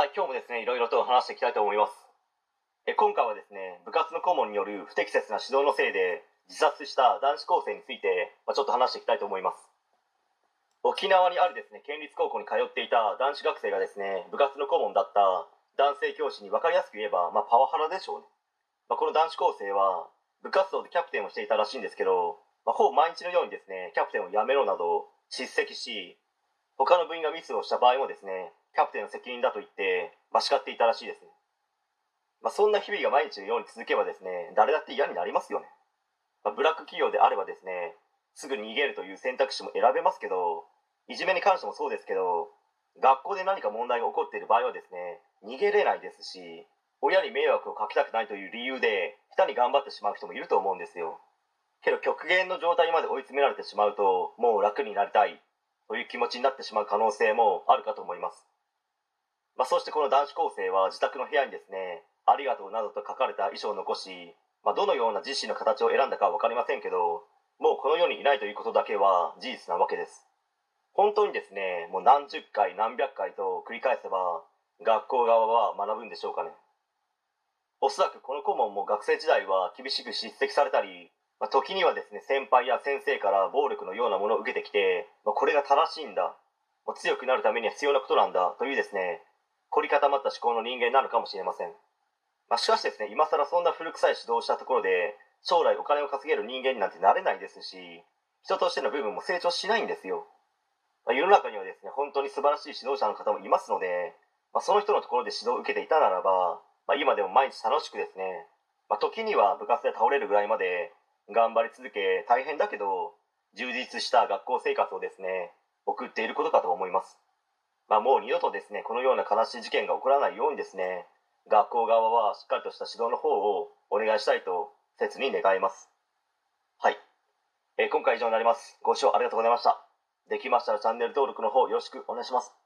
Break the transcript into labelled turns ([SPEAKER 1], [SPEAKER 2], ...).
[SPEAKER 1] はい、今日もですね、いろいろと話していきたいと思います。え今回はですね、部活の顧問による不適切な指導のせいで自殺した男子高生について、まあ、ちょっと話していきたいと思います。沖縄にあるですね、県立高校に通っていた男子学生がですね、部活の顧問だった男性教師に分かりやすく言えば、まあ、パワハラでしょうね。まあ、この男子高生は部活動でキャプテンをしていたらしいんですけど、まあ、ほぼ毎日のようにですね、キャプテンを辞めろなど叱責し、他の部員がミスをした場合もですね、キャプテンの責任だと言って、まあ、叱っていたらしいですね。まあ、そんな日々が毎日のように続けばですね、誰だって嫌になりますよね。まあ、ブラック企業であればですね、すぐ逃げるという選択肢も選べますけど、いじめに関してもそうですけど、学校で何か問題が起こっている場合はですね、逃げれないですし、親に迷惑をかけたくないという理由で、下に頑張ってしまう人もいると思うんですよ。けど極限の状態まで追い詰められてしまうと、もう楽になりたいという気持ちになってしまう可能性もあるかと思います。まあ、そしてこの男子高生は自宅の部屋にですね、ありがとうなどと書かれた遺書を残し、まあ、どのような自身の形を選んだかは分かりませんけど、もうこの世にいないということだけは事実なわけです。本当にですね、もう何十回何百回と繰り返せば、学校側は学ぶんでしょうかね。おそらくこの顧問も学生時代は厳しく叱責されたり、まあ、時にはですね、先輩や先生から暴力のようなものを受けてきて、まあ、これが正しいんだ、もう強くなるためには必要なことなんだというですね、凝り固まった思考の人間なのかもしれません。ま、しかしですね、今更そんな古臭い指導をしたところで、将来お金を稼げる人間になんてなれないですし、人としての部分も成長しないんですよ。ま、世の中にはですね、本当に素晴らしい指導者の方もいますので、ま、その人のところで指導を受けていたならば、ま、今でも毎日楽しくですね、ま、時には部活で倒れるぐらいまで頑張り続け大変だけど充実した学校生活をですね送っていることかと思います、まあ、もう二度とですねこのような悲しい事件が起こらないようにですね学校側はしっかりとした指導の方をお願いしたいと切に願います。はい、えー今回以上になります。ご視聴ありがとうございました。できましたらチャンネル登録の方よろしくお願いします。